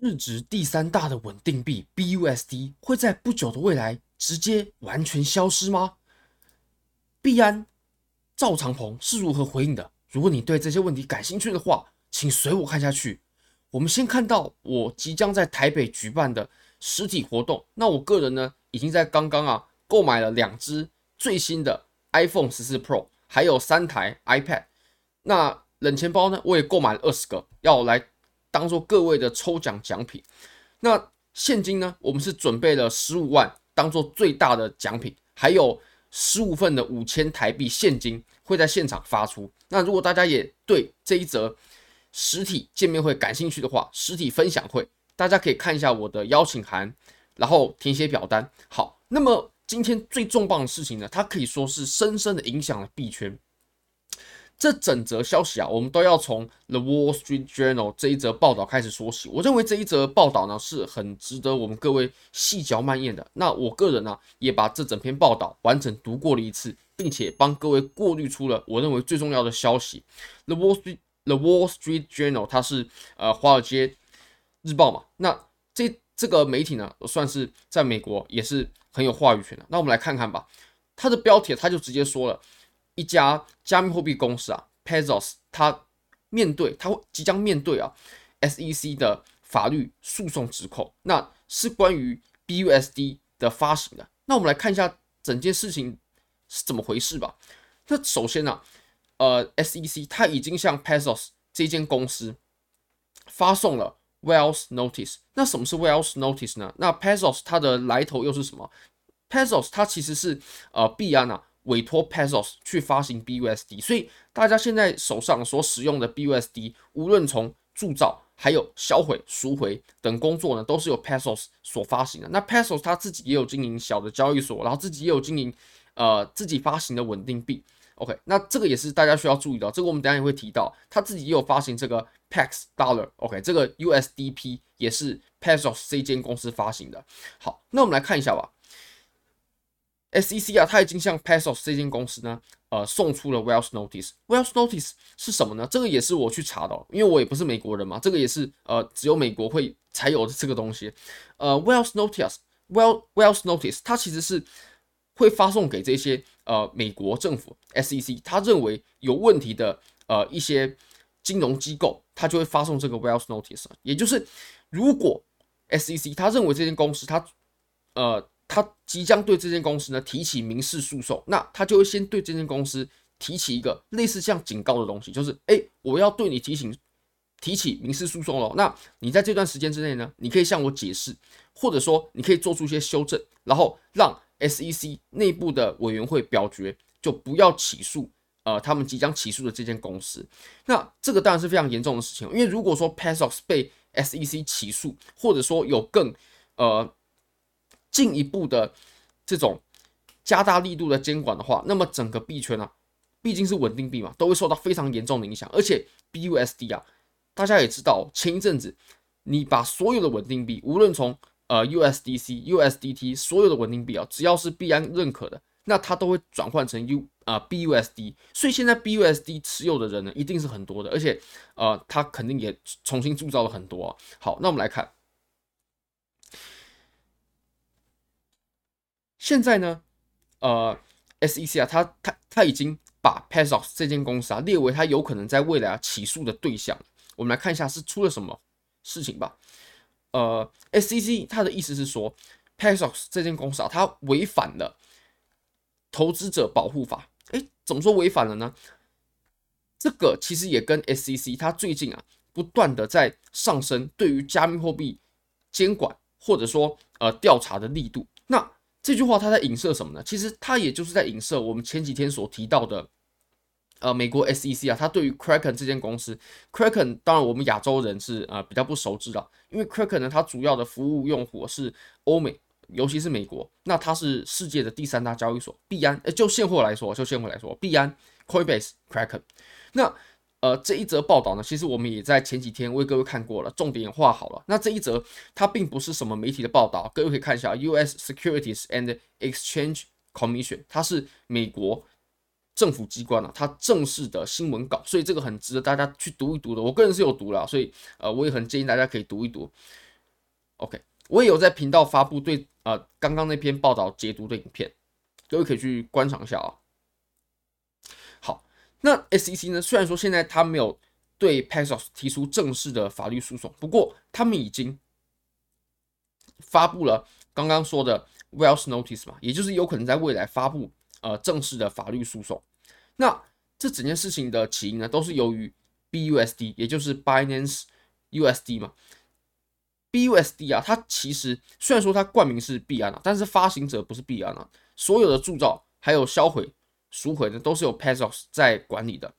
日值第三大的稳定币 BUSD 会在不久的未来直接完全消失吗？币安赵长鹏是如何回应的？如果你对这些问题感兴趣的话，请随我看下去。我们先看到我即将在台北举办的实体活动。那我个人呢，已经在刚刚啊购买了两支最新的 iPhone 十四 Pro，还有三台 iPad。那冷钱包呢，我也购买了二十个，要来当做各位的抽奖奖品。那现金呢，我们是准备了十五万当做最大的奖品，还有。十五份的五千台币现金会在现场发出。那如果大家也对这一则实体见面会感兴趣的话，实体分享会大家可以看一下我的邀请函，然后填写表单。好，那么今天最重磅的事情呢，它可以说是深深的影响了币圈。这整则消息啊，我们都要从 The Wall Street Journal 这一则报道开始说起。我认为这一则报道呢是很值得我们各位细嚼慢咽的。那我个人呢也把这整篇报道完整读过了一次，并且帮各位过滤出了我认为最重要的消息。The Wall Street The Wall Street Journal 它是呃华尔街日报嘛，那这这个媒体呢算是在美国也是很有话语权的。那我们来看看吧，它的标题它就直接说了。一家加密货币公司啊，Paxos，它面对它会即将面对啊，SEC 的法律诉讼指控，那是关于 BUSD 的发行的。那我们来看一下整件事情是怎么回事吧。那首先呢、呃，SEC 它已经向 Paxos 这间公司发送了 Wells Notice。那什么是 Wells Notice 呢？那 Paxos 它的来头又是什么？Paxos 它其实是呃币安啊。委托 Paxos 去发行 BUSD，所以大家现在手上所使用的 BUSD，无论从铸造还有销毁、赎回等工作呢，都是由 Paxos 所发行的。那 Paxos 他自己也有经营小的交易所，然后自己也有经营呃自己发行的稳定币。OK，那这个也是大家需要注意的，这个我们等下也会提到，他自己也有发行这个 Pax Dollar。OK，这个 USDP 也是 Paxos 这间公司发行的。好，那我们来看一下吧。SEC 啊，他已经向 Paxos 这间公司呢，呃，送出了 Wells Notice。Wells Notice 是什么呢？这个也是我去查的，因为我也不是美国人嘛，这个也是呃，只有美国会才有的这个东西。呃，Wells Notice，Well Wells Notice，它其实是会发送给这些呃美国政府 SEC，他认为有问题的呃一些金融机构，他就会发送这个 Wells Notice。也就是如果 SEC 他认为这间公司他呃。他即将对这间公司呢提起民事诉讼，那他就会先对这间公司提起一个类似像警告的东西，就是哎，我要对你提醒提起民事诉讼了。那你在这段时间之内呢，你可以向我解释，或者说你可以做出一些修正，然后让 SEC 内部的委员会表决，就不要起诉呃他们即将起诉的这间公司。那这个当然是非常严重的事情，因为如果说 Paxos 被 SEC 起诉，或者说有更呃。进一步的这种加大力度的监管的话，那么整个币圈啊，毕竟是稳定币嘛，都会受到非常严重的影响。而且 BUSD 啊，大家也知道，前一阵子你把所有的稳定币，无论从呃 USDC、USDT 所有的稳定币啊，只要是币安认可的，那它都会转换成 U 啊、BUSD。所以现在 BUSD 持有的人呢，一定是很多的，而且呃，它肯定也重新铸造了很多。好，那我们来看。现在呢，呃，SEC 啊，他他他已经把 Paxos 这间公司啊列为他有可能在未来啊起诉的对象。我们来看一下是出了什么事情吧。呃，SEC 他的意思是说，Paxos 这间公司啊，它违反了投资者保护法。诶，怎么说违反了呢？这个其实也跟 SEC 它最近啊不断的在上升对于加密货币监管或者说呃调查的力度。这句话它在影射什么呢？其实它也就是在影射我们前几天所提到的，呃，美国 SEC 啊，它对于 Kraken 这间公司，Kraken 当然我们亚洲人是呃比较不熟知的，因为 Kraken 呢，它主要的服务用户是欧美，尤其是美国，那它是世界的第三大交易所，币安，呃，就现货来说，就现货来说，币安、Coinbase、Kraken，那。呃，这一则报道呢，其实我们也在前几天为各位看过了，重点也画好了。那这一则它并不是什么媒体的报道，各位可以看一下，U.S. Securities and Exchange Commission，它是美国政府机关啊，它正式的新闻稿，所以这个很值得大家去读一读的。我个人是有读了，所以呃，我也很建议大家可以读一读。OK，我也有在频道发布对呃刚刚那篇报道解读的影片，各位可以去观赏一下啊。那 SEC 呢？虽然说现在他没有对 Paxos 提出正式的法律诉讼，不过他们已经发布了刚刚说的 Wells Notice 嘛，也就是有可能在未来发布呃正式的法律诉讼。那这整件事情的起因呢，都是由于 BUSD，也就是 Binance USD 嘛。BUSD 啊，它其实虽然说它冠名是币安啊，但是发行者不是币安啊。所有的铸造还有销毁、赎回呢，都是由 Paxos 在管理的。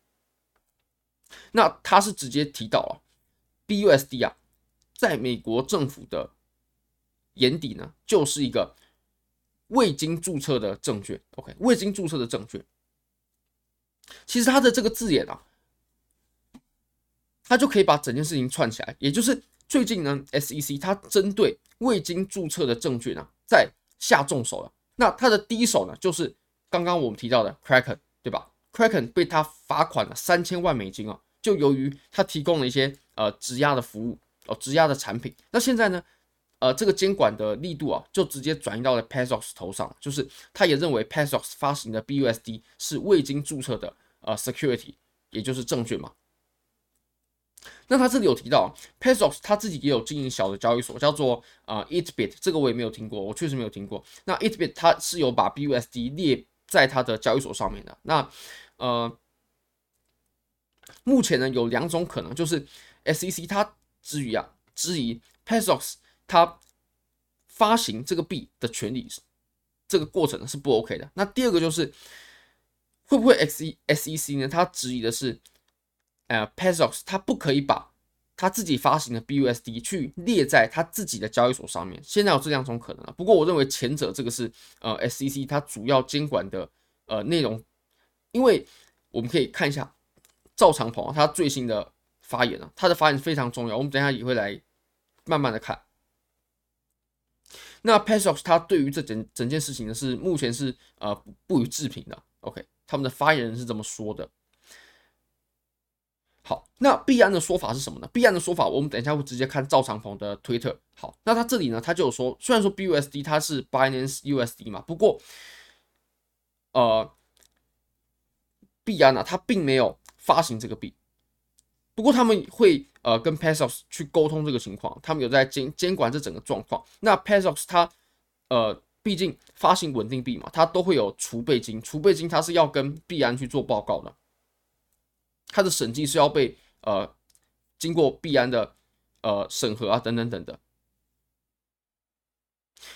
那他是直接提到了 BUSD 啊，在美国政府的眼底呢，就是一个未经注册的证券。OK，未经注册的证券。其实它的这个字眼啊，它就可以把整件事情串起来，也就是。最近呢，SEC 它针对未经注册的证券啊，在下重手了。那它的第一手呢，就是刚刚我们提到的 Kraken，对吧？Kraken 被他罚款了三千万美金啊，就由于他提供了一些呃质押的服务哦，质押的产品。那现在呢，呃，这个监管的力度啊，就直接转移到了 Paxos 头上，就是他也认为 Paxos 发行的 BUSD 是未经注册的呃 security，也就是证券嘛。那他这里有提到，Paxos 他自己也有经营小的交易所，叫做啊 itBit，这个我也没有听过，我确实没有听过。那 itBit 它是有把 BUSD 列在它的交易所上面的。那呃，目前呢有两种可能，就是 SEC 它质疑啊，质疑 Paxos 它发行这个币的权利，这个过程是不 OK 的。那第二个就是会不会 SEC 呢？它质疑的是。呃，Paxos 它不可以把他自己发行的 BUSD 去列在他自己的交易所上面。现在有这两种可能啊，不过我认为前者这个是呃 SEC 它主要监管的呃内容，因为我们可以看一下赵长鹏他最新的发言啊，他的发言非常重要，我们等一下也会来慢慢的看。那 Paxos 他对于这整整件事情呢是目前是呃不予置评的，OK，他们的发言人是这么说的。好，那币安的说法是什么呢？币安的说法，我们等一下会直接看赵长鹏的推特。好，那他这里呢，他就有说，虽然说 BUSD 它是 Binance USD 嘛，不过，呃，币安呢，它并没有发行这个币，不过他们会呃跟 Paxos 去沟通这个情况，他们有在监监管这整个状况。那 Paxos 它呃，毕竟发行稳定币嘛，它都会有储备金，储备金它是要跟币安去做报告的。它的审计是要被呃经过必安的呃审核啊等等等的。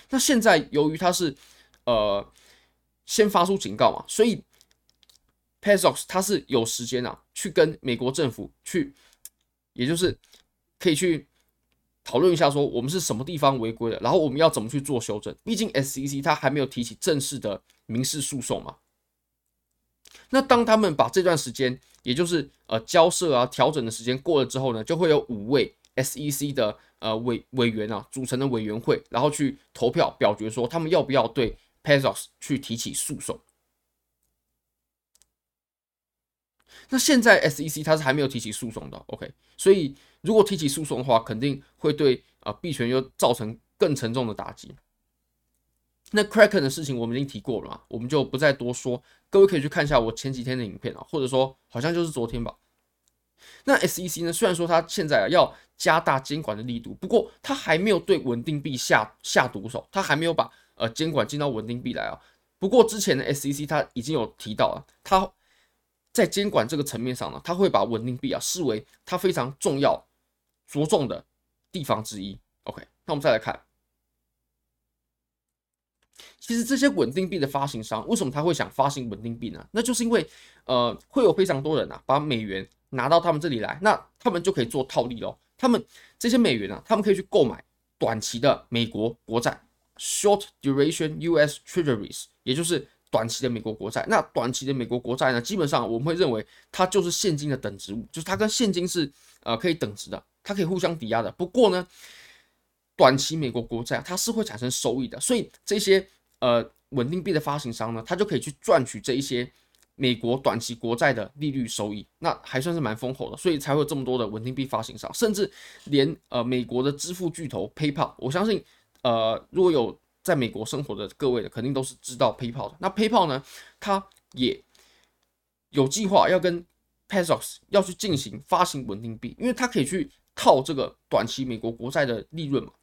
那现在由于它是呃先发出警告嘛，所以 Paxos 它是有时间啊去跟美国政府去，也就是可以去讨论一下说我们是什么地方违规的，然后我们要怎么去做修正。毕竟 SEC 它还没有提起正式的民事诉讼嘛。那当他们把这段时间，也就是呃交涉啊调整的时间过了之后呢，就会有五位 SEC 的呃委委员啊组成的委员会，然后去投票表决说他们要不要对 Paxos 去提起诉讼。那现在 SEC 它是还没有提起诉讼的，OK？所以如果提起诉讼的话，肯定会对啊币圈又造成更沉重的打击。那 Kraken 的事情我们已经提过了嘛，我们就不再多说。各位可以去看一下我前几天的影片啊，或者说好像就是昨天吧。那 SEC 呢，虽然说它现在要加大监管的力度，不过它还没有对稳定币下下毒手，它还没有把呃监管进到稳定币来啊。不过之前的 SEC 它已经有提到了，它在监管这个层面上呢，它会把稳定币啊视为它非常重要着重的地方之一。OK，那我们再来看。其实这些稳定币的发行商为什么他会想发行稳定币呢？那就是因为，呃，会有非常多人啊把美元拿到他们这里来，那他们就可以做套利咯。他们这些美元啊，他们可以去购买短期的美国国债 （short duration U.S. Treasuries），也就是短期的美国国债。那短期的美国国债呢，基本上我们会认为它就是现金的等值物，就是它跟现金是呃可以等值的，它可以互相抵押的。不过呢，短期美国国债它是会产生收益的，所以这些。呃，稳定币的发行商呢，他就可以去赚取这一些美国短期国债的利率收益，那还算是蛮丰厚的，所以才会有这么多的稳定币发行商，甚至连呃美国的支付巨头 PayPal，我相信呃如果有在美国生活的各位的，肯定都是知道 PayPal 的。那 PayPal 呢，它也有计划要跟 Paxos 要去进行发行稳定币，因为它可以去套这个短期美国国债的利润嘛。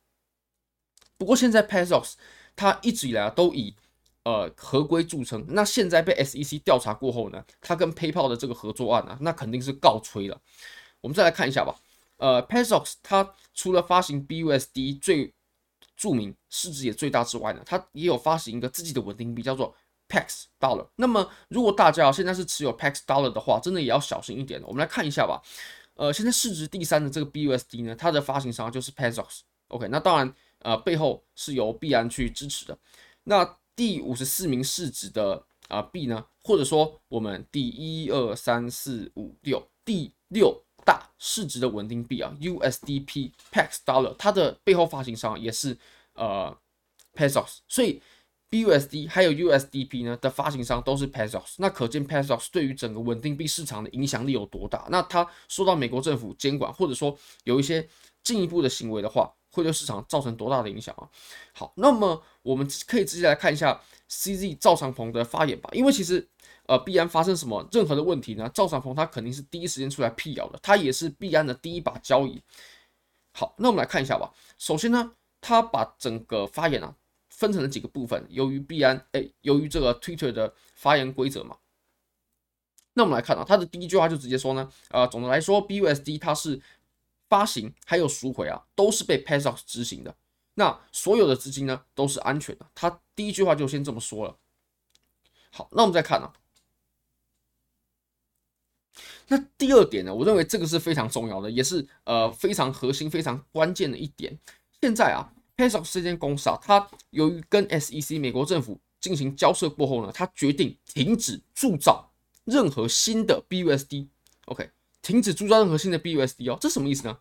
不过现在 Paxos 它一直以来都以呃，合规著称。那现在被 SEC 调查过后呢，他跟 PayPal 的这个合作案啊，那肯定是告吹了。我们再来看一下吧。呃，Paxos 它除了发行 BUSD 最著名、市值也最大之外呢，它也有发行一个自己的稳定币，叫做 Pax Dollar。那么，如果大家现在是持有 Pax Dollar 的话，真的也要小心一点了。我们来看一下吧。呃，现在市值第三的这个 BUSD 呢，它的发行商就是 Paxos。OK，那当然，呃，背后是由币安去支持的。那第五十四名市值的啊币呢，或者说我们第一二三四五六第六大市值的稳定币啊，USDP Pax Dollar，它的背后发行商也是呃 Paxos，所以 BUSD 还有 USDP 呢的发行商都是 Paxos，那可见 Paxos 对于整个稳定币市场的影响力有多大？那它受到美国政府监管，或者说有一些进一步的行为的话。会对市场造成多大的影响啊？好，那么我们可以直接来看一下 CZ 赵长鹏的发言吧。因为其实呃，币安发生什么任何的问题呢？赵长鹏他肯定是第一时间出来辟谣的，他也是币安的第一把交椅。好，那我们来看一下吧。首先呢，他把整个发言啊分成了几个部分。由于币安哎，由于这个 Twitter 的发言规则嘛，那我们来看啊，他的第一句话就直接说呢，呃，总的来说，BUSD 它是。发行还有赎回啊，都是被 Paxos 执行的。那所有的资金呢，都是安全的。他第一句话就先这么说了。好，那我们再看啊。那第二点呢，我认为这个是非常重要的，也是呃非常核心、非常关键的一点。现在啊，Paxos 这间公司啊，它由于跟 SEC 美国政府进行交涉过后呢，它决定停止铸造任何新的 BUSD。OK。停止铸造任何新的 BUSD 哦，这什么意思呢？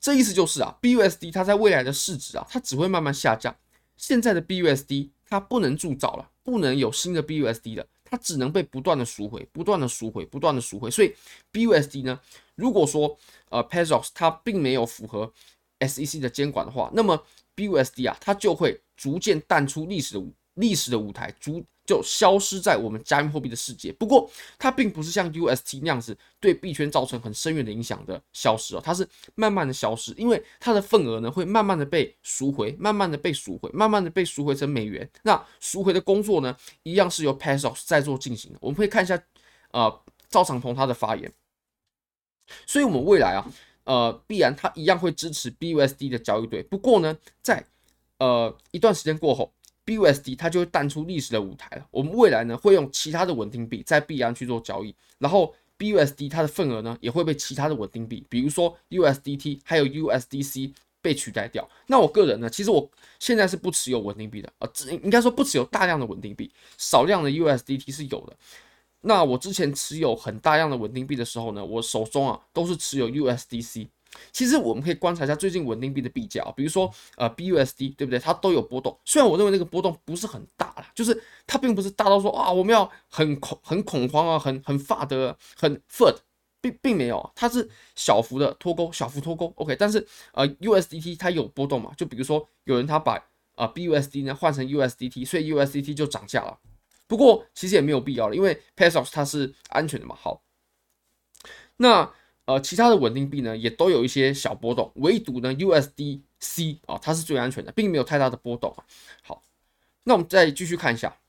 这意思就是啊，BUSD 它在未来的市值啊，它只会慢慢下降。现在的 BUSD 它不能铸造了，不能有新的 BUSD 了，它只能被不断的赎回，不断的赎回，不断的赎回。所以 BUSD 呢，如果说呃 Paxos 它并没有符合 SEC 的监管的话，那么 BUSD 啊，它就会逐渐淡出历史的舞历史的舞台，逐。就消失在我们加密货币的世界。不过，它并不是像 UST 那样子对币圈造成很深远的影响的消失哦，它是慢慢的消失，因为它的份额呢会慢慢的被赎回，慢慢的被赎回，慢慢的被赎回成美元。那赎回的工作呢，一样是由 Paxos 在做进行的。我们可以看一下，呃，赵长鹏他的发言。所以，我们未来啊，呃，必然他一样会支持 BUSD 的交易对。不过呢，在呃一段时间过后。BUSD 它就会淡出历史的舞台了。我们未来呢会用其他的稳定币在币安去做交易，然后 BUSD 它的份额呢也会被其他的稳定币，比如说 USDT 还有 USDC 被取代掉。那我个人呢，其实我现在是不持有稳定币的，呃，应该说不持有大量的稳定币，少量的 USDT 是有的。那我之前持有很大量的稳定币的时候呢，我手中啊都是持有 USDC。其实我们可以观察一下最近稳定币的币价啊，比如说呃 BUSD 对不对？它都有波动。虽然我认为那个波动不是很大啦，就是它并不是大到说啊我们要很恐很恐慌啊，很很发的很 FUD，并并没有，它是小幅的脱钩，小幅脱钩。OK，但是呃 USDT 它有波动嘛？就比如说有人他把啊、呃、BUSD 呢换成 USDT，所以 USDT 就涨价了。不过其实也没有必要了，因为 Paxos 它是安全的嘛。好，那。呃，其他的稳定币呢，也都有一些小波动，唯独呢 USDC 啊，它是最安全的，并没有太大的波动。好，那我们再继续看一下，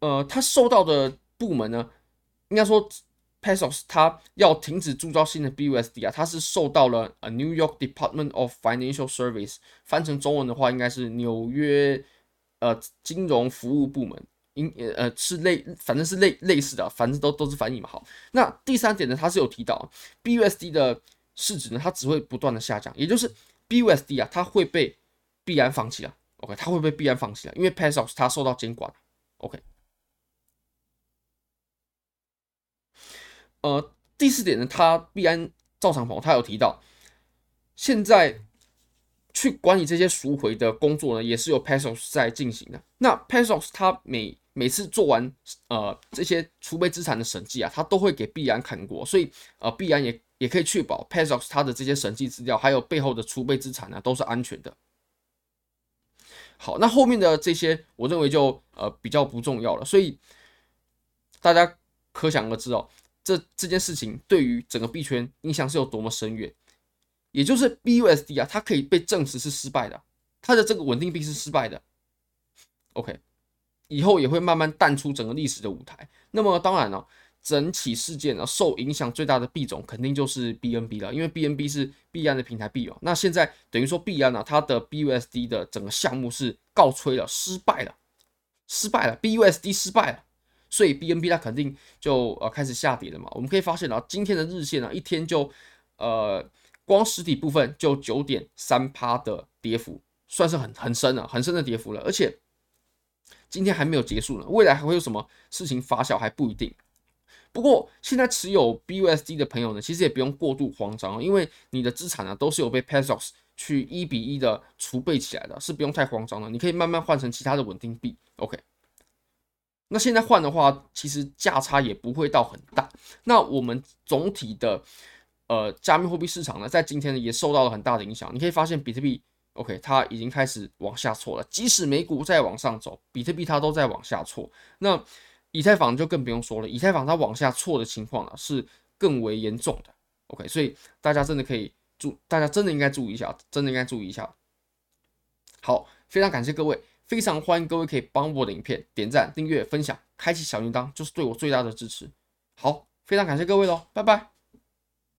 呃，它受到的部门呢，应该说，Pesos 它要停止铸造新的 BUSD 啊，它是受到了呃 New York Department of Financial Service，翻成中文的话，应该是纽约呃金融服务部门。应呃是类，反正是类类似的，反正都都是翻译嘛。好，那第三点呢，它是有提到 BUSD 的市值呢，它只会不断的下降，也就是 BUSD 啊，它会被币安放弃了。OK，它会被币安放弃了，因为 Paxos 它受到监管。OK，呃，第四点呢，它币安赵长鹏他有提到，现在。去管理这些赎回的工作呢，也是由 Paxos 在进行的。那 Paxos 它每每次做完呃这些储备资产的审计啊，他都会给币安看过，所以呃币安也也可以确保 Paxos 它的这些审计资料还有背后的储备资产呢都是安全的。好，那后面的这些我认为就呃比较不重要了，所以大家可想而知哦，这这件事情对于整个币圈影响是有多么深远。也就是 BUSD 啊，它可以被证实是失败的，它的这个稳定币是失败的。OK，以后也会慢慢淡出整个历史的舞台。那么当然了，整起事件呢，受影响最大的币种肯定就是 BNB 了，因为 BNB 是币安的平台币哦。那现在等于说币安呢，它的 BUSD 的整个项目是告吹了，失败了，失败了，BUSD 失败了，所以 BNB 它肯定就呃开始下跌了嘛。我们可以发现啊，今天的日线呢，一天就呃。光实体部分就九点三趴的跌幅，算是很很深了，很深的跌幅了。而且今天还没有结束呢，未来还会有什么事情发酵还不一定。不过现在持有 BUSD 的朋友呢，其实也不用过度慌张，因为你的资产呢都是有被 Paxos 去一比一的储备起来的，是不用太慌张的。你可以慢慢换成其他的稳定币。OK，那现在换的话，其实价差也不会到很大。那我们总体的。呃，加密货币市场呢，在今天呢也受到了很大的影响。你可以发现，比特币，OK，它已经开始往下挫了。即使美股在往上走，比特币它都在往下挫。那以太坊就更不用说了，以太坊它往下挫的情况呢是更为严重的。OK，所以大家真的可以注，大家真的应该注意一下，真的应该注意一下。好，非常感谢各位，非常欢迎各位可以帮我的影片点赞、订阅、分享、开启小铃铛，就是对我最大的支持。好，非常感谢各位喽，拜拜。